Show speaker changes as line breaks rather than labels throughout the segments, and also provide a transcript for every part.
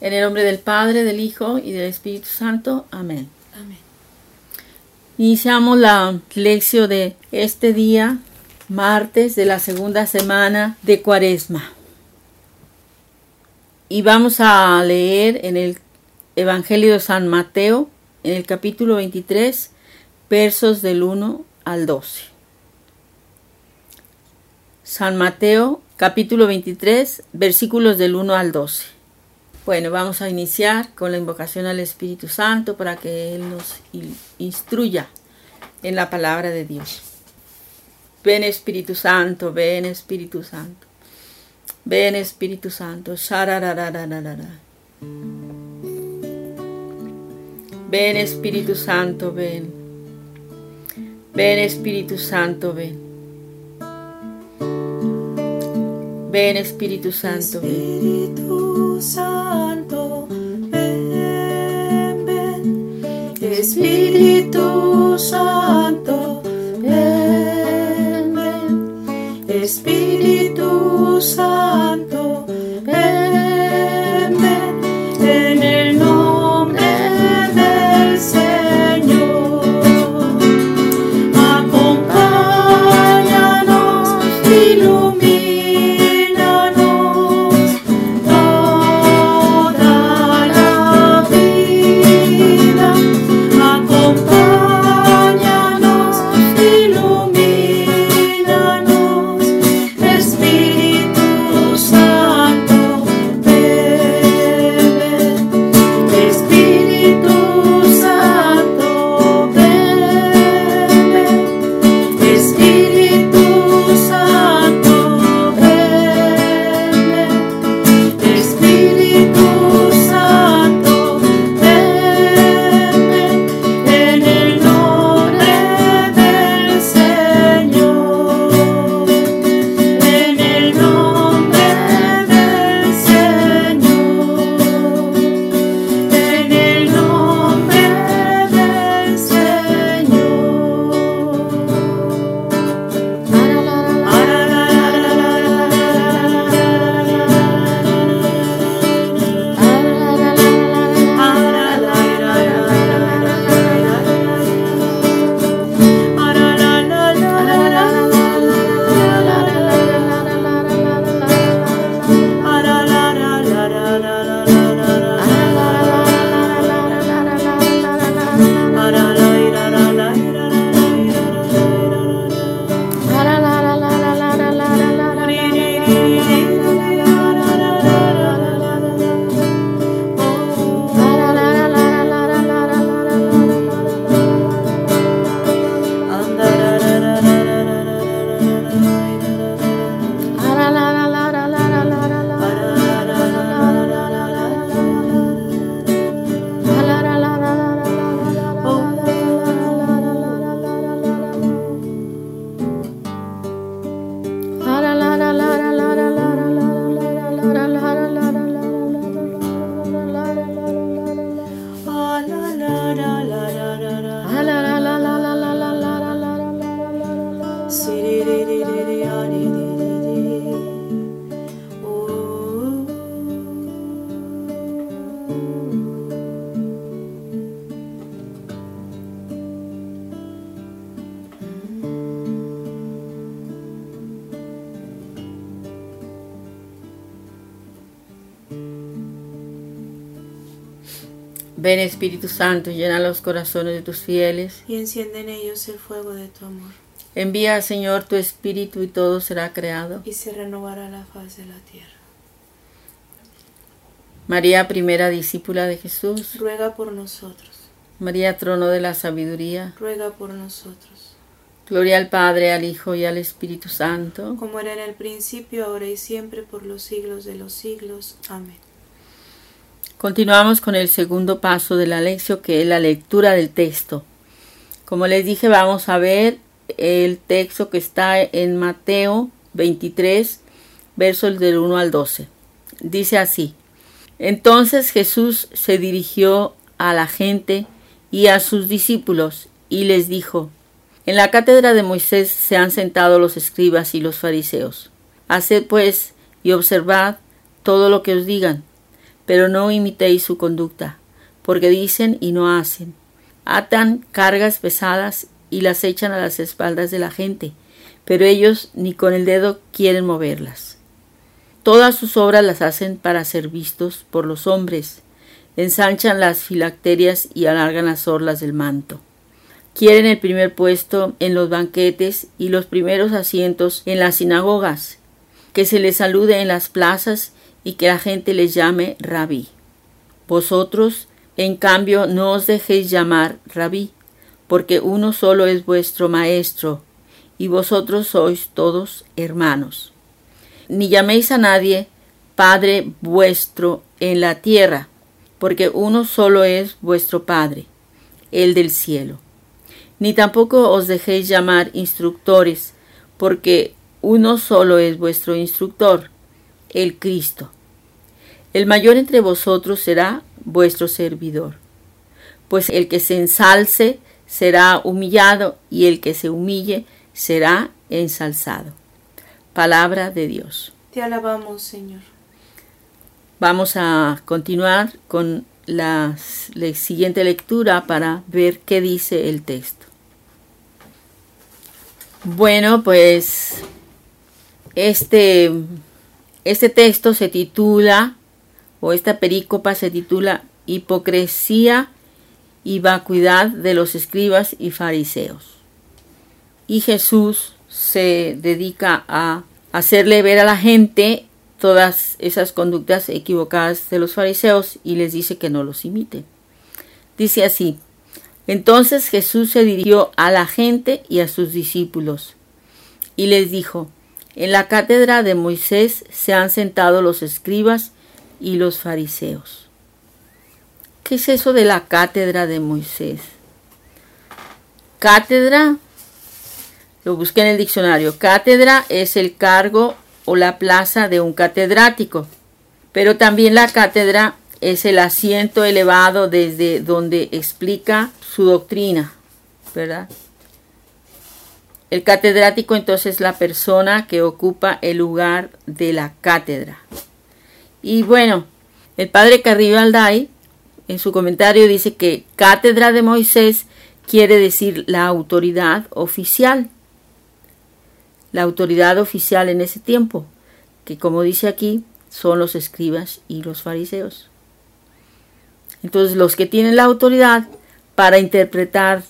En el nombre del Padre, del Hijo y del Espíritu Santo. Amén.
Amén.
Iniciamos la lección de este día, martes de la segunda semana de Cuaresma. Y vamos a leer en el Evangelio de San Mateo, en el capítulo 23, versos del 1 al 12. San Mateo, capítulo 23, versículos del 1 al 12. Bueno, vamos a iniciar con la invocación al Espíritu Santo para que Él nos instruya en la palabra de Dios. Ven Espíritu Santo, ven Espíritu Santo. Ven Espíritu Santo. Ven Espíritu Santo, ven. Ven Espíritu Santo, ven. Ven Espíritu Santo.
Espíritu Santo, ven, ven. Espíritu Santo, ven, ven. Espíritu Santo, ven, Ven
Espíritu Santo, llena los corazones de tus fieles.
y enciende en ellos el fuego de tu amor,
Envía, Señor, tu Espíritu y todo será creado.
y se renovará la faz de la tierra.
María, primera discípula de Jesús.
Ruega por nosotros,
María, trono de la sabiduría.
ruega por nosotros,
Gloria al Padre, al Hijo y al Espíritu Santo.
como era en el principio, ahora y siempre, por los siglos de los siglos. Amén.
Continuamos con el segundo paso de la lección, que es la lectura del texto. Como les dije, vamos a ver el texto que está en Mateo 23, versos del 1 al 12. Dice así. Entonces Jesús se dirigió a la gente y a sus discípulos y les dijo, En la cátedra de Moisés se han sentado los escribas y los fariseos. Haced pues y observad todo lo que os digan, pero no imitéis su conducta, porque dicen y no hacen. Atan cargas pesadas y las echan a las espaldas de la gente, pero ellos ni con el dedo quieren moverlas. Todas sus obras las hacen para ser vistos por los hombres, ensanchan las filacterias y alargan las orlas del manto. Quieren el primer puesto en los banquetes y los primeros asientos en las sinagogas, que se les salude en las plazas y que la gente les llame rabí. Vosotros, en cambio, no os dejéis llamar rabí, porque uno solo es vuestro maestro, y vosotros sois todos hermanos. Ni llaméis a nadie Padre vuestro en la tierra, porque uno solo es vuestro Padre, el del cielo. Ni tampoco os dejéis llamar instructores, porque uno solo es vuestro instructor, el Cristo. El mayor entre vosotros será vuestro servidor. Pues el que se ensalce será humillado y el que se humille será ensalzado. Palabra de Dios.
Te alabamos, Señor.
Vamos a continuar con la, la siguiente lectura para ver qué dice el texto. Bueno, pues este, este texto se titula, o esta perícopa se titula Hipocresía y vacuidad de los escribas y fariseos. Y Jesús se dedica a hacerle ver a la gente todas esas conductas equivocadas de los fariseos y les dice que no los imiten. Dice así, entonces Jesús se dirigió a la gente y a sus discípulos y les dijo, en la cátedra de Moisés se han sentado los escribas y los fariseos. ¿Qué es eso de la cátedra de Moisés? Cátedra, lo busqué en el diccionario, cátedra es el cargo o la plaza de un catedrático, pero también la cátedra es el asiento elevado desde donde explica su doctrina, ¿verdad? El catedrático entonces es la persona que ocupa el lugar de la cátedra. Y bueno, el padre Carrillo Alday en su comentario dice que cátedra de Moisés quiere decir la autoridad oficial. La autoridad oficial en ese tiempo, que como dice aquí, son los escribas y los fariseos. Entonces los que tienen la autoridad para interpretar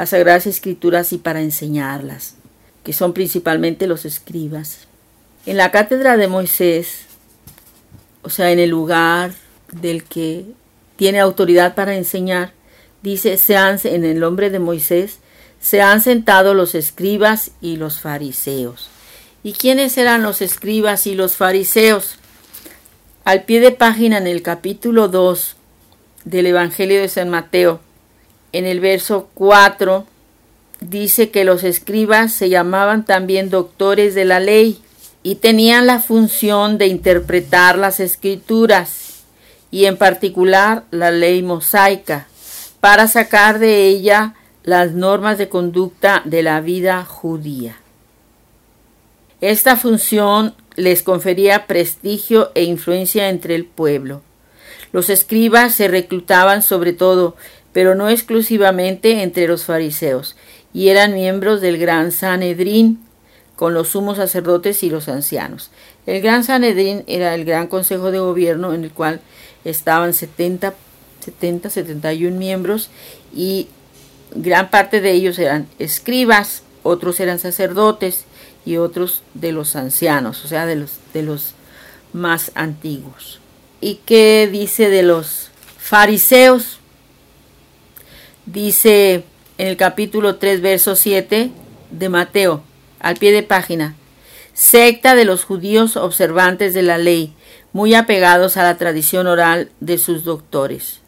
las Sagradas Escrituras y para enseñarlas, que son principalmente los escribas. En la cátedra de Moisés, o sea, en el lugar del que tiene autoridad para enseñar, dice, sean, en el nombre de Moisés, se han sentado los escribas y los fariseos. ¿Y quiénes eran los escribas y los fariseos? Al pie de página en el capítulo 2 del Evangelio de San Mateo, en el verso 4 dice que los escribas se llamaban también doctores de la ley y tenían la función de interpretar las escrituras y en particular la ley mosaica para sacar de ella las normas de conducta de la vida judía. Esta función les confería prestigio e influencia entre el pueblo. Los escribas se reclutaban sobre todo pero no exclusivamente entre los fariseos, y eran miembros del gran Sanedrín, con los sumos sacerdotes y los ancianos. El gran Sanedrín era el gran consejo de gobierno en el cual estaban 70, 70 71 miembros y gran parte de ellos eran escribas, otros eran sacerdotes y otros de los ancianos, o sea, de los, de los más antiguos. ¿Y qué dice de los fariseos? Dice en el capítulo 3, verso 7 de Mateo, al pie de página, secta de los judíos observantes de la ley, muy apegados a la tradición oral de sus doctores.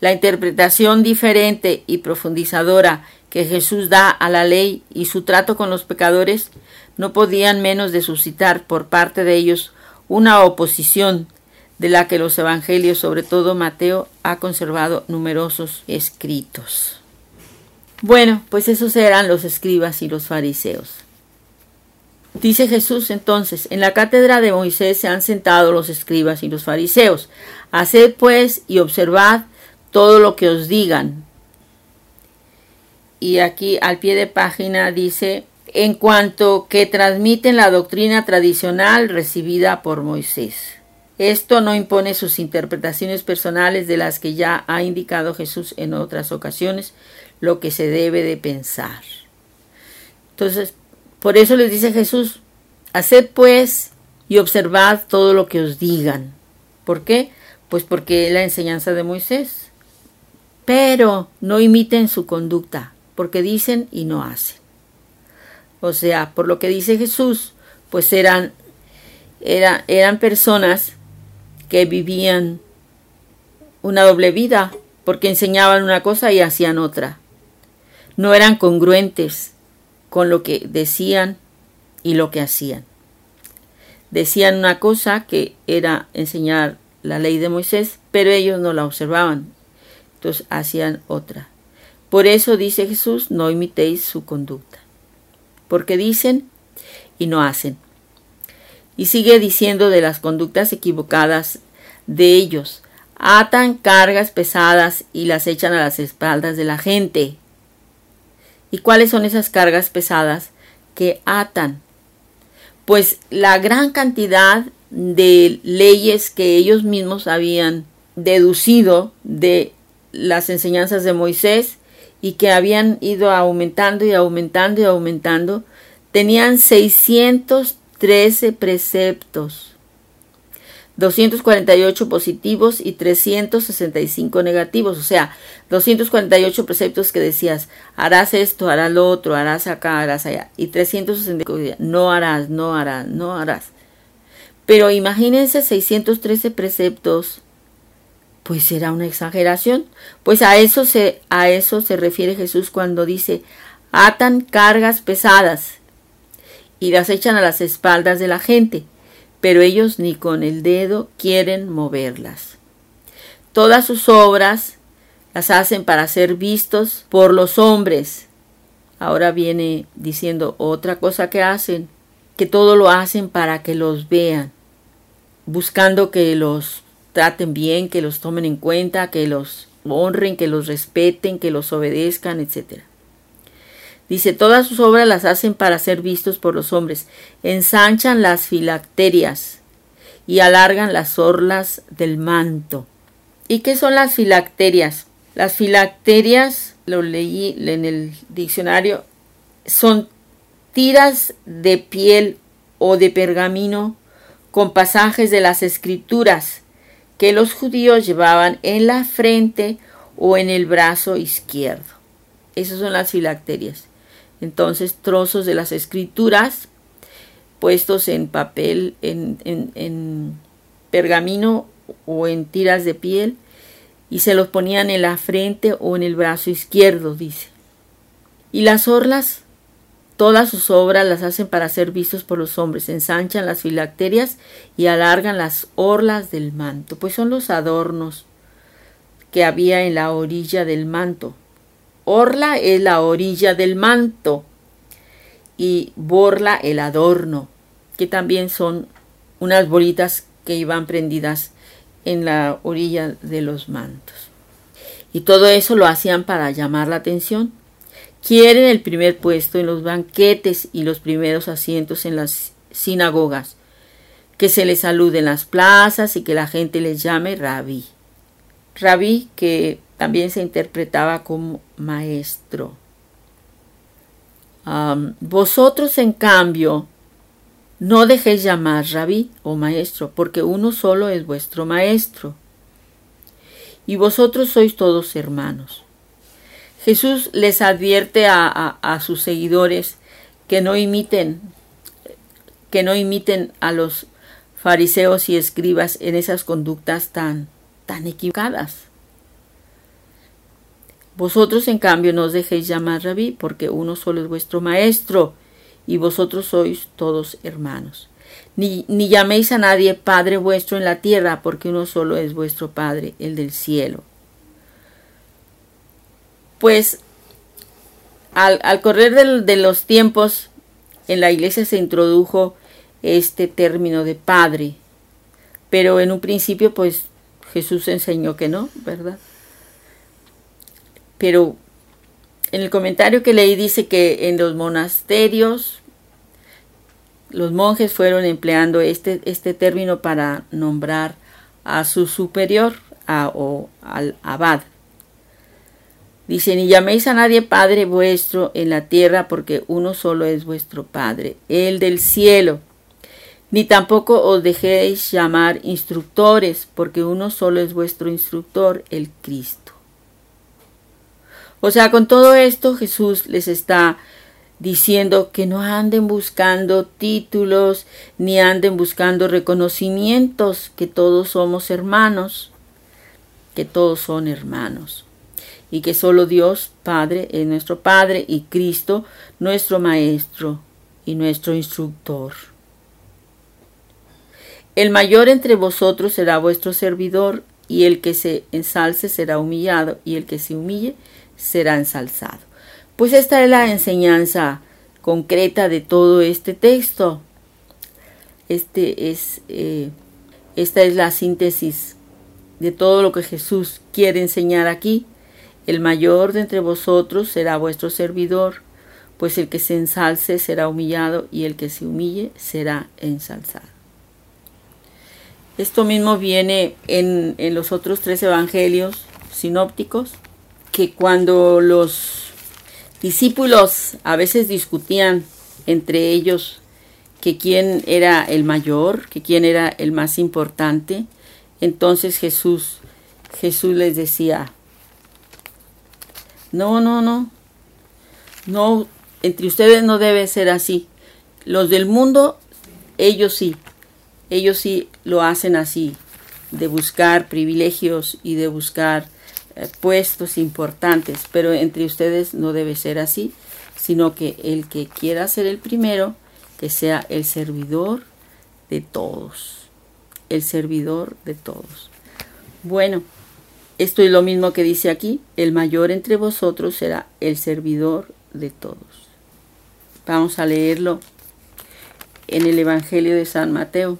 La interpretación diferente y profundizadora que Jesús da a la ley y su trato con los pecadores no podían menos de suscitar por parte de ellos una oposición de la que los evangelios, sobre todo Mateo, ha conservado numerosos escritos. Bueno, pues esos eran los escribas y los fariseos. Dice Jesús entonces, en la cátedra de Moisés se han sentado los escribas y los fariseos. Haced pues y observad todo lo que os digan. Y aquí al pie de página dice, en cuanto que transmiten la doctrina tradicional recibida por Moisés. Esto no impone sus interpretaciones personales de las que ya ha indicado Jesús en otras ocasiones, lo que se debe de pensar. Entonces, por eso les dice Jesús, haced pues y observad todo lo que os digan. ¿Por qué? Pues porque es la enseñanza de Moisés. Pero no imiten su conducta, porque dicen y no hacen. O sea, por lo que dice Jesús, pues eran, eran personas que vivían una doble vida, porque enseñaban una cosa y hacían otra. No eran congruentes con lo que decían y lo que hacían. Decían una cosa que era enseñar la ley de Moisés, pero ellos no la observaban, entonces hacían otra. Por eso dice Jesús, no imitéis su conducta, porque dicen y no hacen. Y sigue diciendo de las conductas equivocadas de ellos. Atan cargas pesadas y las echan a las espaldas de la gente. ¿Y cuáles son esas cargas pesadas que atan? Pues la gran cantidad de leyes que ellos mismos habían deducido de las enseñanzas de Moisés y que habían ido aumentando y aumentando y aumentando, tenían 613 preceptos, 248 positivos y 365 negativos, o sea, 248 preceptos que decías, harás esto, harás lo otro, harás acá, harás allá, y 365 no harás, no harás, no harás. Pero imagínense 613 preceptos, pues era una exageración. Pues a eso se a eso se refiere Jesús cuando dice, "Atan cargas pesadas y las echan a las espaldas de la gente, pero ellos ni con el dedo quieren moverlas." Todas sus obras las hacen para ser vistos por los hombres. Ahora viene diciendo otra cosa que hacen, que todo lo hacen para que los vean buscando que los traten bien, que los tomen en cuenta, que los honren, que los respeten, que los obedezcan, etc. Dice, todas sus obras las hacen para ser vistos por los hombres, ensanchan las filacterias y alargan las orlas del manto. ¿Y qué son las filacterias? Las filacterias, lo leí en el diccionario, son tiras de piel o de pergamino con pasajes de las escrituras que los judíos llevaban en la frente o en el brazo izquierdo. Esas son las filacterias. Entonces, trozos de las escrituras puestos en papel, en, en pergamino o en tiras de piel, y se los ponían en la frente o en el brazo izquierdo, dice. Y las orlas Todas sus obras las hacen para ser vistos por los hombres, ensanchan las filacterias y alargan las orlas del manto, pues son los adornos que había en la orilla del manto. Orla es la orilla del manto y borla el adorno, que también son unas bolitas que iban prendidas en la orilla de los mantos. Y todo eso lo hacían para llamar la atención Quieren el primer puesto en los banquetes y los primeros asientos en las sinagogas, que se les salude en las plazas y que la gente les llame rabí. Rabí que también se interpretaba como maestro. vosotros, en cambio, no dejéis llamar rabí o maestro, porque uno solo es vuestro maestro. Y vosotros sois todos hermanos. Jesús les advierte a, sus seguidores que no imiten, que no imiten a los fariseos y escribas en esas conductas tan, tan equivocadas. Vosotros, en cambio, no os dejéis llamar rabí, porque uno solo es vuestro maestro, y vosotros sois todos hermanos. Ni, ni llaméis a nadie Padre vuestro en la tierra, porque uno solo es vuestro Padre, el del cielo pues al, correr de, los tiempos en la iglesia se introdujo este término de padre, pero en un principio pues Jesús enseñó que no, ¿verdad? Pero en el comentario que leí dice que en los monasterios los monjes fueron empleando este, este término para nombrar a su superior o al abad. Dice, ni llaméis a nadie Padre vuestro en la tierra, porque uno solo es vuestro Padre, el del cielo. Ni tampoco os dejéis llamar instructores, porque uno solo es vuestro instructor, el Cristo. O sea, con todo esto Jesús les está diciendo que no anden buscando títulos ni anden buscando reconocimientos, que todos somos hermanos, que todos son hermanos y que solo Dios Padre es nuestro Padre y Cristo nuestro Maestro y nuestro instructor. El mayor entre vosotros será vuestro servidor, y el que se ensalce será humillado, y el que se humille será ensalzado. Pues esta es la enseñanza concreta de todo este texto. Este es, eh, esta es la síntesis de todo lo que Jesús quiere enseñar aquí. El mayor de entre vosotros será vuestro servidor, pues el que se ensalce será humillado y el que se humille será ensalzado. Esto mismo viene en, en los otros tres evangelios sinópticos, que cuando los discípulos a veces discutían entre ellos que quién era el mayor, que quién era el más importante, entonces Jesús Jesús les decía, no, no, no. No, entre ustedes no debe ser así. Los del mundo, ellos sí. Ellos sí lo hacen así, de buscar privilegios y de buscar eh, puestos importantes, pero entre ustedes no debe ser así, sino que el que quiera ser el primero, que sea el servidor de todos, el servidor de todos. Bueno, esto es lo mismo que dice aquí, el mayor entre vosotros será el servidor de todos. Vamos a leerlo en el Evangelio de San Mateo.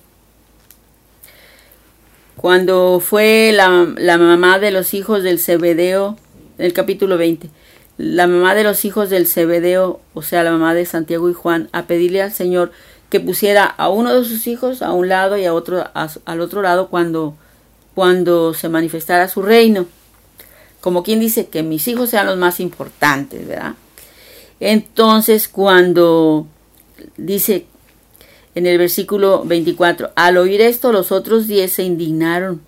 Cuando fue la, mamá de los hijos del Zebedeo, en el capítulo 20, la mamá de los hijos del Zebedeo, o sea, la mamá de Santiago y Juan, a pedirle al Señor que pusiera a uno de sus hijos a un lado y a otro al otro lado cuando cuando se manifestara su reino. Como quien dice que mis hijos sean los más importantes, ¿verdad? Entonces cuando dice en el versículo 24, al oír esto los otros diez se indignaron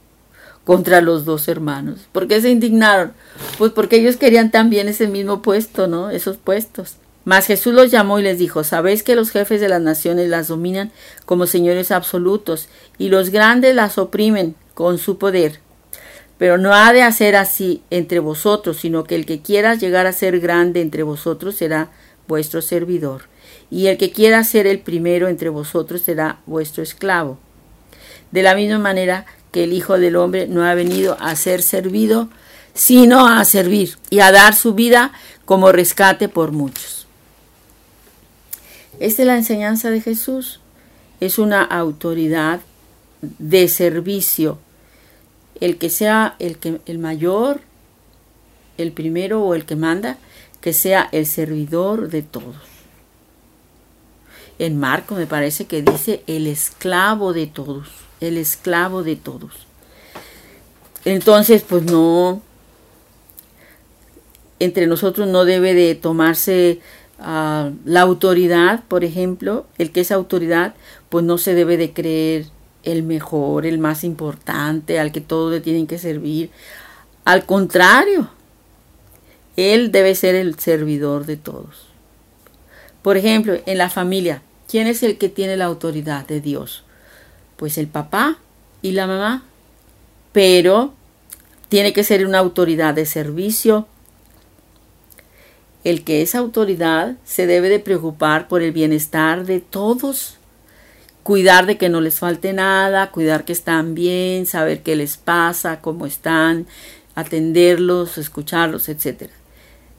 contra los dos hermanos. ¿Por qué se indignaron? Pues porque ellos querían también ese mismo puesto, ¿no? Esos puestos. Mas Jesús los llamó y les dijo, sabéis que los jefes de las naciones las dominan como señores absolutos, y los grandes las oprimen con su poder. Pero no ha de hacer así entre vosotros, sino que el que quiera llegar a ser grande entre vosotros será vuestro servidor, y el que quiera ser el primero entre vosotros será vuestro esclavo. De la misma manera que el Hijo del Hombre no ha venido a ser servido, sino a servir y a dar su vida como rescate por muchos. Esta es la enseñanza de Jesús. Es una autoridad de servicio el que sea el, que, el mayor, el primero o el que manda, que sea el servidor de todos. En Marco me parece que dice el esclavo de todos, el esclavo de todos. Entonces, pues no, entre nosotros no debe de tomarse ah, la autoridad, por ejemplo, el que es autoridad, pues no se debe de creer el mejor, el más importante, al que todos le tienen que servir. Al contrario, Él debe ser el servidor de todos. Por ejemplo, en la familia, ¿quién es el que tiene la autoridad de Dios? Pues el papá y la mamá. Pero tiene que ser una autoridad de servicio. El que es autoridad se debe de preocupar por el bienestar de todos cuidar de que no les falte nada, cuidar que están bien, saber qué les pasa, cómo están, atenderlos, escucharlos, etc.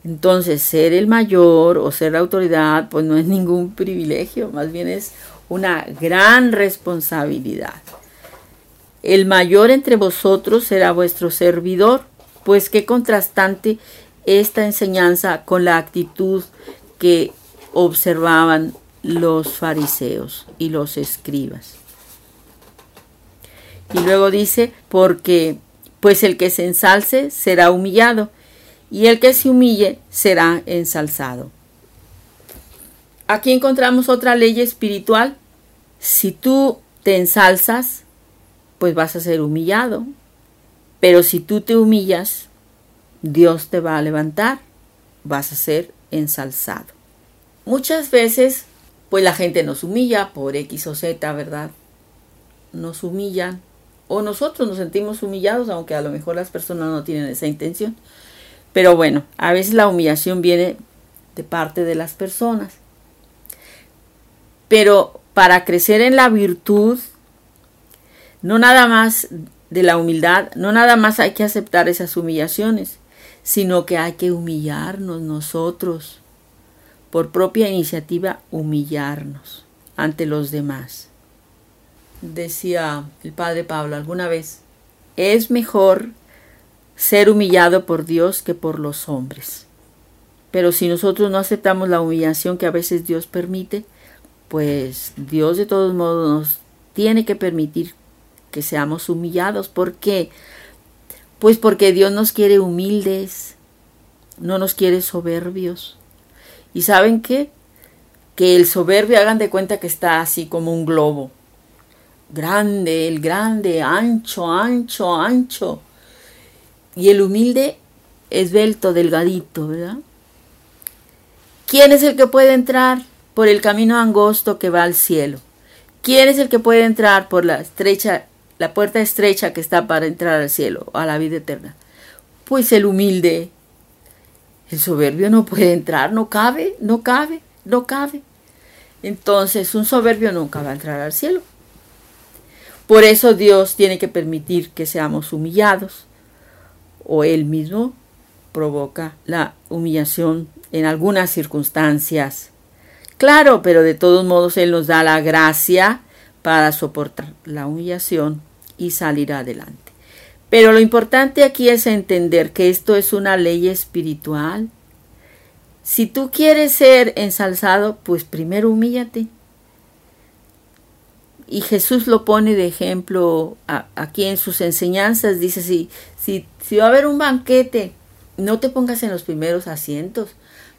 Entonces, ser el mayor o ser la autoridad, pues no es ningún privilegio, más bien es una gran responsabilidad. El mayor entre vosotros será vuestro servidor, pues qué contrastante esta enseñanza con la actitud que observaban los fariseos y los escribas. Y luego dice, porque pues el que se ensalce será humillado, y el que se humille será ensalzado. Aquí encontramos otra ley espiritual. Si tú te ensalzas, pues vas a ser humillado. Pero si tú te humillas, Dios te va a levantar, vas a ser ensalzado. Muchas veces, pues la gente nos humilla por X o Z, ¿verdad? Nos humillan. O nosotros nos sentimos humillados, aunque a lo mejor las personas no tienen esa intención. Pero bueno, a veces la humillación viene de parte de las personas. Pero para crecer en la virtud, no nada más de la humildad, no nada más hay que aceptar esas humillaciones, sino que hay que humillarnos nosotros, por propia iniciativa humillarnos ante los demás. Decía el padre Pablo alguna vez, es mejor ser humillado por Dios que por los hombres. Pero si nosotros no aceptamos la humillación que a veces Dios permite, pues Dios de todos modos nos tiene que permitir que seamos humillados. ¿Por qué? Pues porque Dios nos quiere humildes, no nos quiere soberbios. ¿Y saben qué? Que el soberbio hagan de cuenta que está así como un globo. Grande, el grande, ancho, ancho, ancho. Y el humilde, esbelto, delgadito, ¿verdad? ¿Quién es el que puede entrar por el camino angosto que va al cielo? ¿Quién es el que puede entrar por la estrecha, la puerta estrecha que está para entrar al cielo, a la vida eterna? Pues el humilde. El soberbio no puede entrar, no cabe, no cabe, no cabe. Entonces un soberbio nunca va a entrar al cielo. Por eso Dios tiene que permitir que seamos humillados o él mismo provoca la humillación en algunas circunstancias. Claro, pero de todos modos Él nos da la gracia para soportar la humillación y salir adelante. Pero lo importante aquí es entender que esto es una ley espiritual. Si tú quieres ser ensalzado, pues primero humíllate. Y Jesús lo pone de ejemplo aquí en sus enseñanzas. Dice, si, si, si va a haber un banquete, no te pongas en los primeros asientos.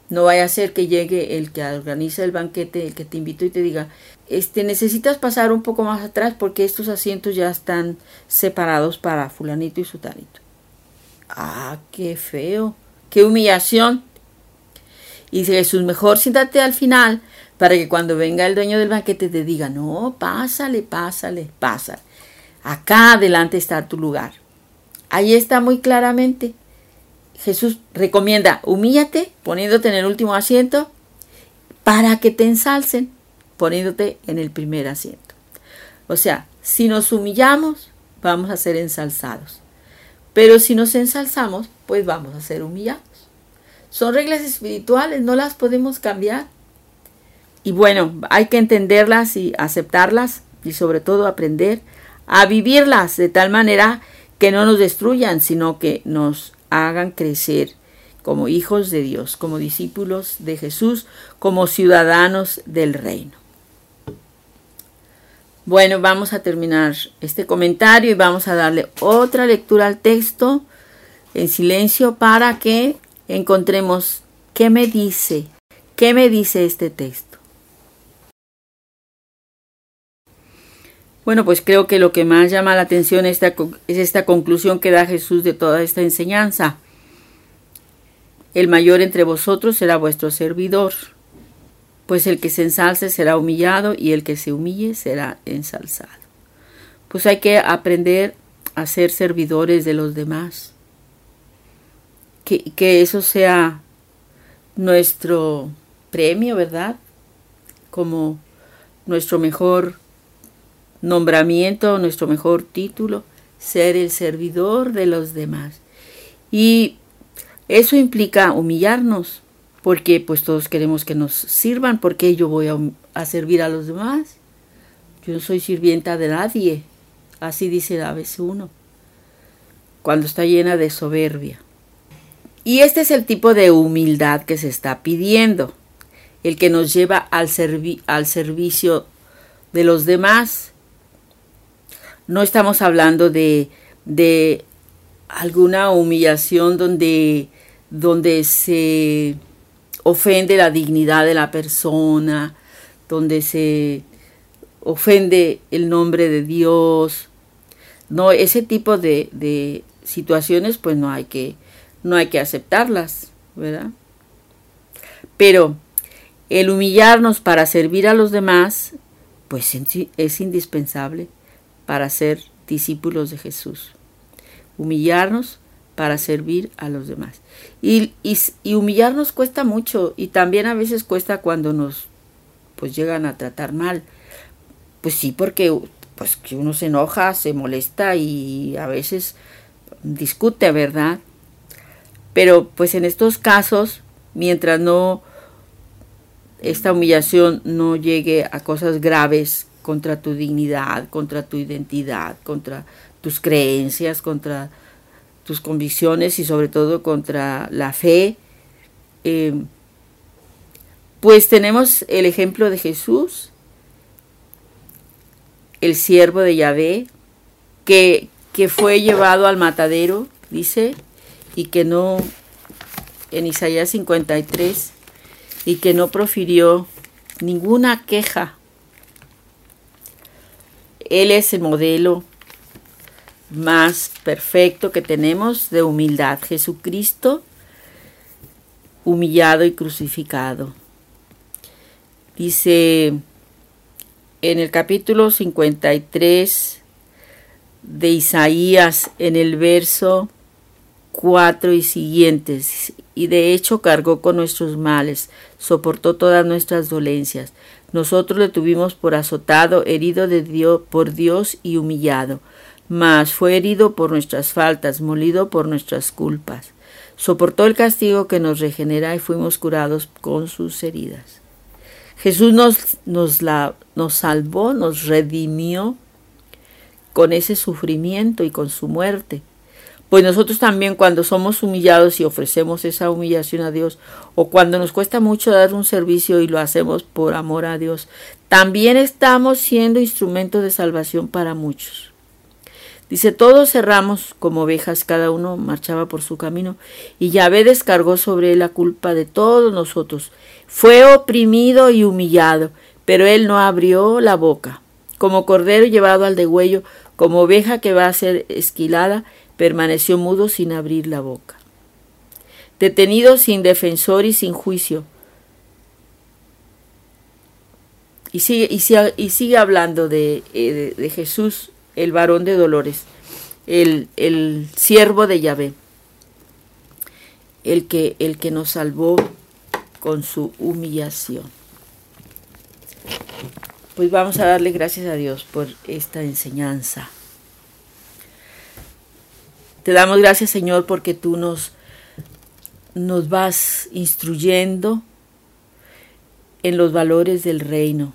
No vaya a ser que llegue el que organiza el banquete, el que te invitó y te diga, este, necesitas pasar un poco más atrás porque estos asientos ya están separados para fulanito y sutanito. Ah, qué feo, qué humillación. Y Jesús, mejor siéntate al final para que cuando venga el dueño del banquete te diga, no, pásale, pásale, pásale. Acá adelante está tu lugar. Ahí está muy claramente. Jesús recomienda, humíllate poniéndote en el último asiento para que te ensalcen poniéndote en el primer asiento. O sea, si nos humillamos, vamos a ser ensalzados. Pero si nos ensalzamos, pues vamos a ser humillados. Son reglas espirituales, no las podemos cambiar. Y bueno, hay que entenderlas y aceptarlas y sobre todo aprender a vivirlas de tal manera que no nos destruyan, sino que nos hagan crecer como hijos de Dios, como discípulos de Jesús, como ciudadanos del reino. Bueno, vamos a terminar este comentario y vamos a darle otra lectura al texto en silencio para que encontremos qué me dice, qué me dice este texto. Bueno, pues creo que lo que más llama la atención es esta conclusión que da Jesús de toda esta enseñanza. El mayor entre vosotros será vuestro servidor, pues el que se ensalce será humillado y el que se humille será ensalzado. Pues hay que aprender a ser servidores de los demás. Que, que eso sea nuestro premio, ¿verdad? Como nuestro mejor nombramiento, nuestro mejor título, ser el servidor de los demás. Y Eso implica humillarnos, porque pues todos queremos que nos sirvan, porque yo voy a, servir a los demás. Yo no soy sirvienta de nadie, así dice a veces uno, cuando está llena de soberbia. Y este es el tipo de humildad que se está pidiendo, el que nos lleva al, al servicio de los demás. No estamos hablando de, de alguna humillación donde, donde se ofende la dignidad de la persona, donde se ofende el nombre de Dios. No, ese tipo de, de situaciones pues no hay que, no hay que aceptarlas, ¿verdad? Pero el humillarnos para servir a los demás pues es indispensable para ser discípulos de Jesús. Humillarnos para servir a los demás. Y, humillarnos cuesta mucho y también a veces cuesta cuando nos pues llegan a tratar mal. Pues sí, porque pues que uno se enoja, se molesta y a veces discute, ¿verdad? Pero pues en estos casos, mientras no esta humillación no llegue a cosas graves contra tu dignidad, contra tu identidad, contra tus creencias, contra tus convicciones y sobre todo contra la fe, eh, pues tenemos el ejemplo de Jesús, el siervo de Yahvé, que, que fue llevado al matadero, dice, y que no, en Isaías 53, y que no profirió ninguna queja. Él es el modelo más perfecto que tenemos de humildad. Jesucristo humillado y crucificado. Dice en el capítulo 53 de Isaías, en el verso 4 y siguientes, y de hecho cargó con nuestros males, soportó todas nuestras dolencias. Nosotros le tuvimos por azotado, herido de Dios, por Dios y humillado, mas fue herido por nuestras faltas, molido por nuestras culpas. Soportó el castigo que nos regenera y fuimos curados con sus heridas. Jesús nos, nos, la, nos salvó, nos redimió con ese sufrimiento y con su muerte pues nosotros también cuando somos humillados y ofrecemos esa humillación a Dios, o cuando nos cuesta mucho dar un servicio y lo hacemos por amor a Dios, también estamos siendo instrumento de salvación para muchos. Dice, todos cerramos como ovejas, cada uno marchaba por su camino, y Yahvé descargó sobre él la culpa de todos nosotros. Fue oprimido y humillado, pero él no abrió la boca. Como cordero llevado al degüello, como oveja que va a ser esquilada, permaneció mudo sin abrir la boca. Detenido sin defensor y sin juicio. Y sigue, hablando eh, de, Jesús, el varón de dolores, el, siervo de Yahvé, el que nos salvó con su humillación. Pues vamos a darle gracias a Dios por esta enseñanza. Te damos gracias, Señor, porque tú nos, nos vas instruyendo en los valores del reino.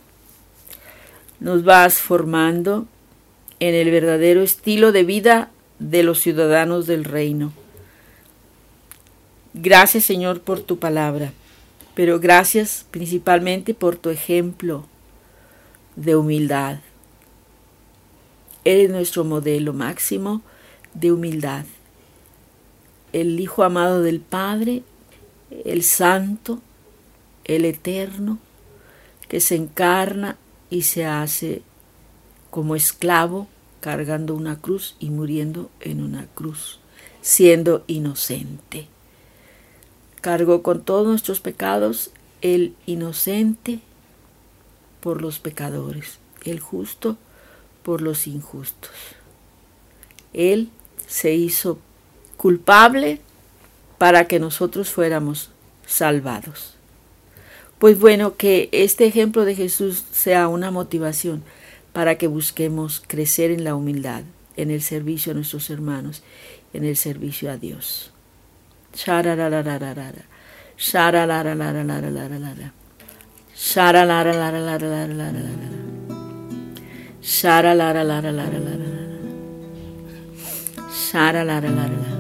Nos vas formando en el verdadero estilo de vida de los ciudadanos del reino. Gracias, Señor, por tu palabra, pero gracias principalmente por tu ejemplo de humildad. Eres nuestro modelo máximo de humildad. El Hijo amado del Padre, el Santo, el Eterno, que se encarna y se hace como esclavo cargando una cruz y muriendo en una cruz, siendo inocente. Cargó con todos nuestros pecados el inocente por los pecadores, el justo por los injustos. Él se hizo culpable para que nosotros fuéramos salvados. Pues bueno, que este ejemplo de Jesús sea una motivación para que busquemos crecer en la humildad, en el servicio a nuestros hermanos, en el servicio a Dios. Sara, la, la, la,
la.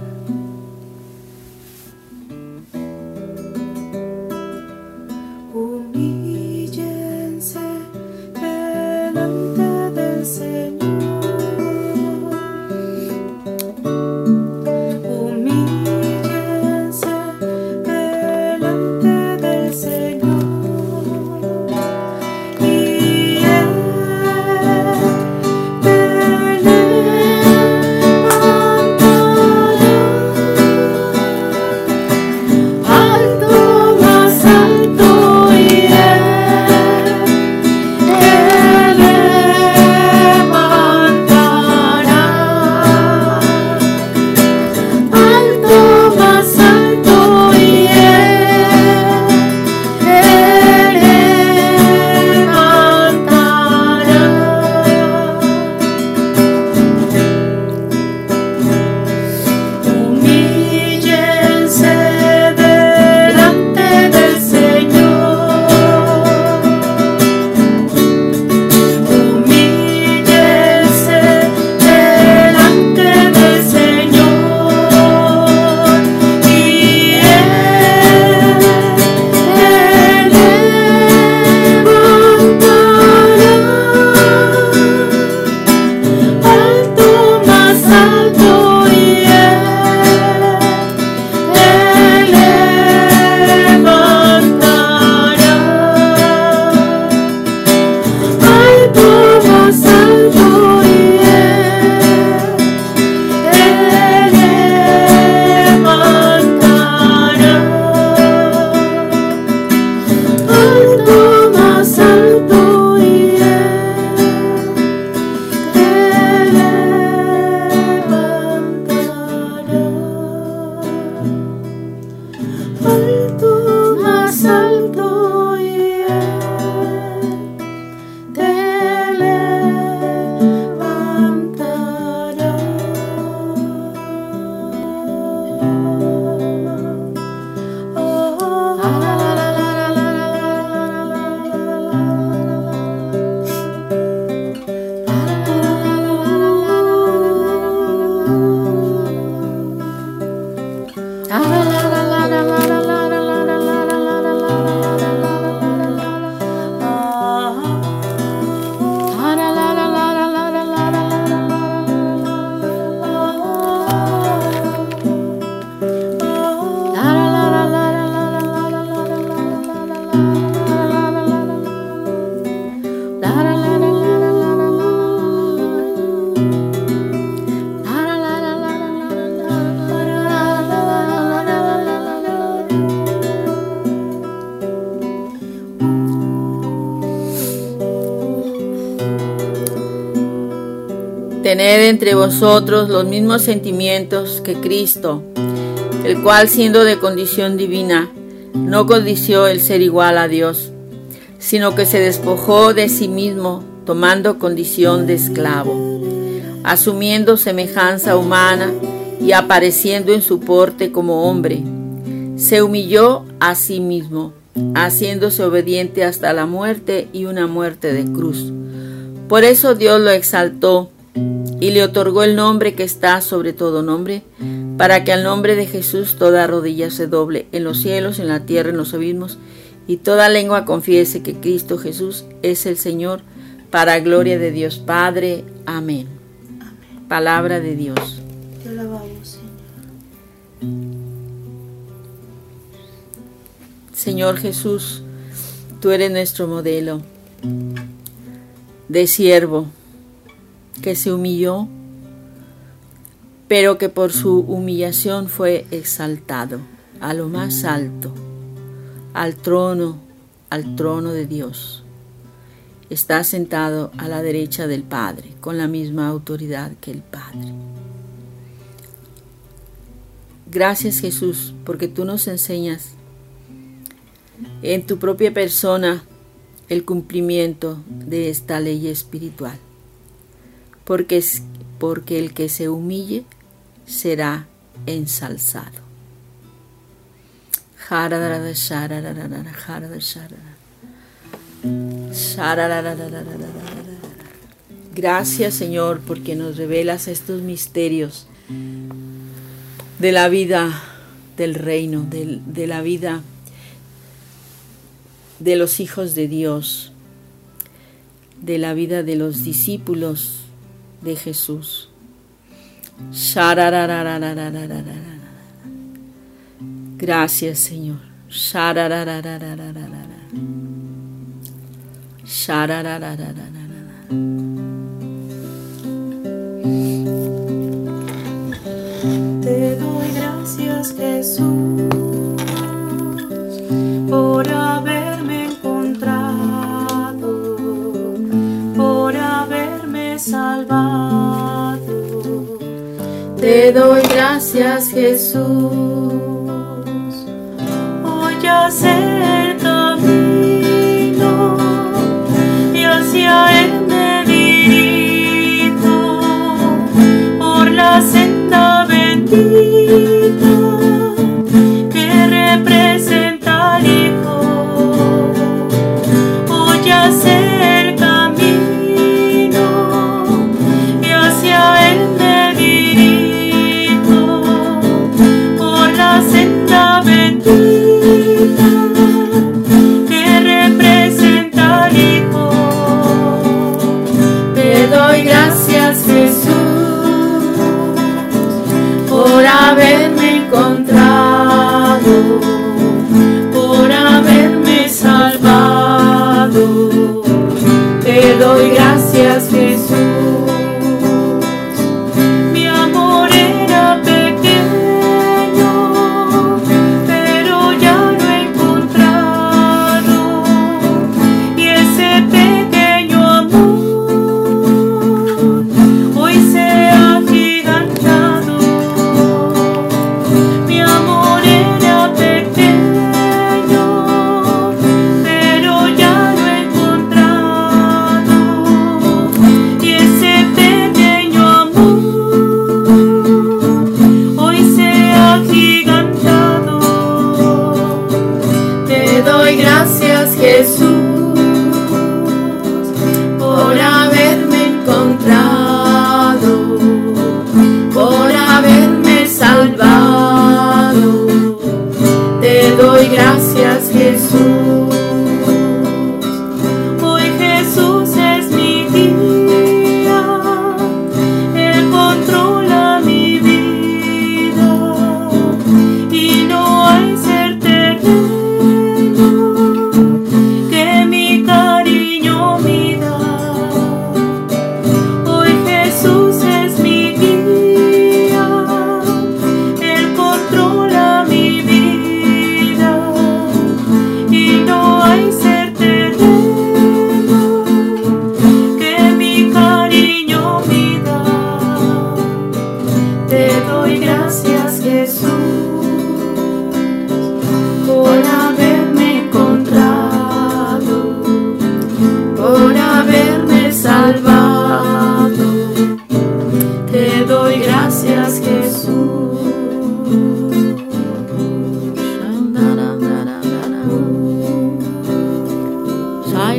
Entre vosotros los mismos sentimientos que Cristo, el cual siendo de condición divina, no codició el ser igual a Dios, sino que se despojó de sí mismo, tomando condición de esclavo, asumiendo semejanza humana y apareciendo en su porte como hombre. Se humilló a sí mismo, haciéndose obediente hasta la muerte y una muerte de cruz. Por eso Dios lo exaltó y le otorgó el nombre que está sobre todo nombre, para que al nombre de Jesús toda rodilla se doble en los cielos, en la tierra, en los abismos, y toda lengua confiese que Cristo Jesús es el Señor, para gloria de Dios Padre. Amén. Palabra de Dios.
Te alabamos, Señor.
Señor Jesús, tú eres nuestro modelo de siervo que se humilló, pero que por su humillación fue exaltado a lo más alto, al trono, al trono de Dios. Está sentado a la derecha del Padre, con la misma autoridad que el Padre. Gracias Jesús, porque tú nos enseñas en tu propia persona el cumplimiento de esta ley espiritual. Porque, es, porque el que se humille será ensalzado.
Gracias Señor porque nos revelas estos misterios de la vida del reino, de, de la vida de los hijos de Dios, de la vida de los discípulos de Jesús. Gracias, Señor.
Te doy gracias, Jesús, por haberme salvado.
Te doy gracias, Jesús
el camino y hacia él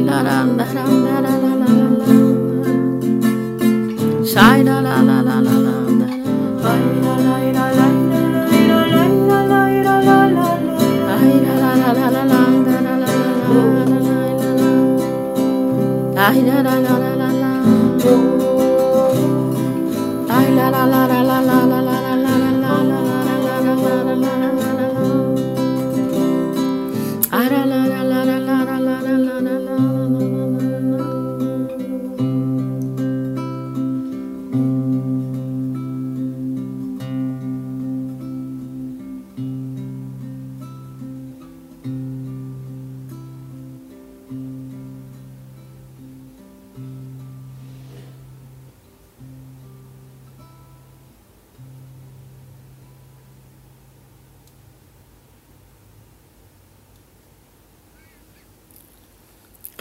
da da
da da
da da da Sai da la la la la la Ai da la la la Ai la la
la la la la Ai la la la la la la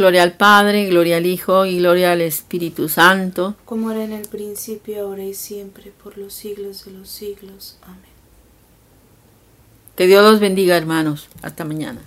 Gloria al Padre, gloria al Hijo y gloria al Espíritu Santo.
Como era en el principio, ahora y siempre, por los siglos de los siglos. Amén.
Que Dios los bendiga, hermanos. Hasta mañana.